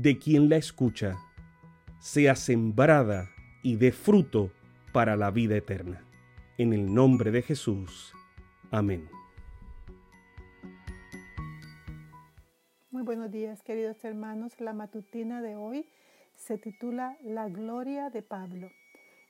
de quien la escucha, sea sembrada y dé fruto para la vida eterna. En el nombre de Jesús. Amén. Muy buenos días, queridos hermanos. La matutina de hoy se titula La gloria de Pablo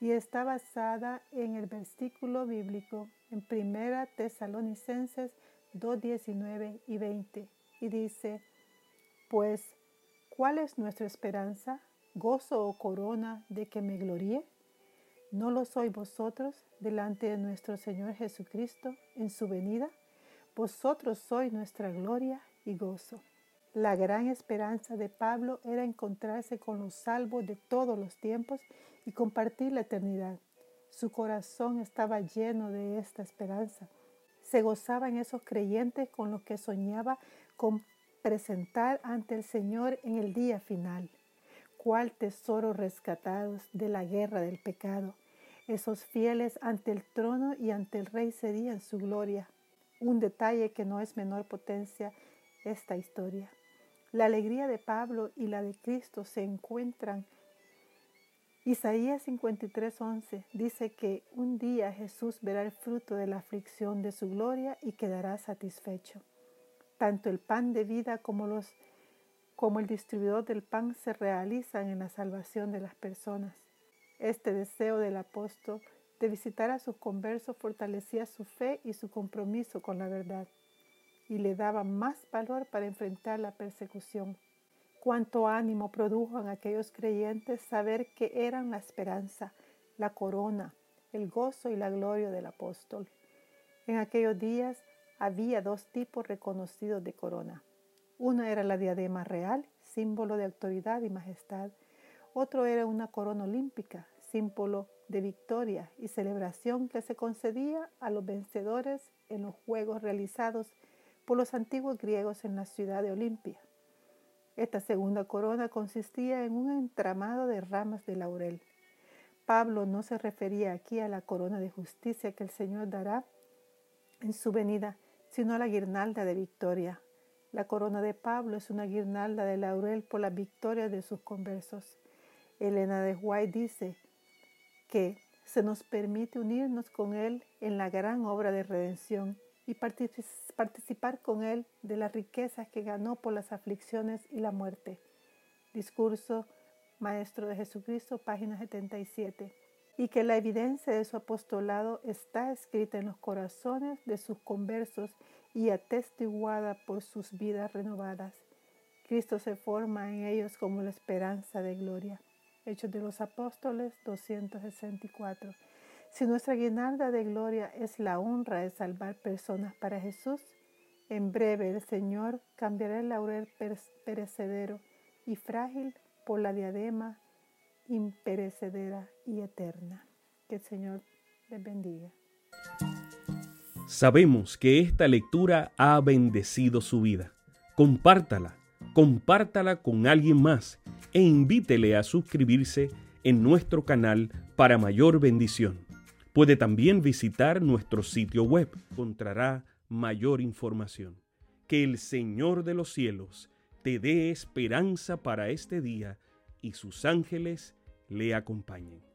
y está basada en el versículo bíblico en Primera Tesalonicenses 2, 19 y 20. Y dice, pues, ¿cuál es nuestra esperanza? ¿Gozo o corona de que me gloríe? ¿No lo sois vosotros delante de nuestro Señor Jesucristo en su venida? Vosotros sois nuestra gloria y gozo. La gran esperanza de Pablo era encontrarse con los salvos de todos los tiempos y compartir la eternidad. Su corazón estaba lleno de esta esperanza. Se gozaba en esos creyentes con los que soñaba con presentar ante el Señor en el día final. Cuál tesoro rescatados de la guerra del pecado. Esos fieles ante el trono y ante el Rey serían su gloria. Un detalle que no es menor potencia esta historia. La alegría de Pablo y la de Cristo se encuentran. Isaías 53:11 dice que un día Jesús verá el fruto de la aflicción de su gloria y quedará satisfecho. Tanto el pan de vida como los como el distribuidor del pan se realizan en la salvación de las personas. Este deseo del apóstol de visitar a sus conversos fortalecía su fe y su compromiso con la verdad y le daba más valor para enfrentar la persecución. Cuánto ánimo produjo en aquellos creyentes saber que eran la esperanza, la corona, el gozo y la gloria del apóstol. En aquellos días había dos tipos reconocidos de corona. Una era la diadema real, símbolo de autoridad y majestad. Otro era una corona olímpica, símbolo de victoria y celebración que se concedía a los vencedores en los juegos realizados por los antiguos griegos en la ciudad de Olimpia. Esta segunda corona consistía en un entramado de ramas de laurel. Pablo no se refería aquí a la corona de justicia que el Señor dará en su venida, sino la guirnalda de victoria. La corona de Pablo es una guirnalda de laurel por la victoria de sus conversos. Elena de White dice que se nos permite unirnos con Él en la gran obra de redención y participar con Él de las riquezas que ganó por las aflicciones y la muerte. Discurso Maestro de Jesucristo, página 77. Y que la evidencia de su apostolado está escrita en los corazones de sus conversos y atestiguada por sus vidas renovadas. Cristo se forma en ellos como la esperanza de gloria. Hechos de los Apóstoles 264. Si nuestra guirnalda de gloria es la honra de salvar personas para Jesús, en breve el Señor cambiará el laurel perecedero y frágil por la diadema imperecedera y eterna. Que el Señor les bendiga. Sabemos que esta lectura ha bendecido su vida. Compártala, compártala con alguien más e invítele a suscribirse en nuestro canal para mayor bendición. Puede también visitar nuestro sitio web. Encontrará mayor información. Que el Señor de los cielos te dé esperanza para este día y sus ángeles le acompañen.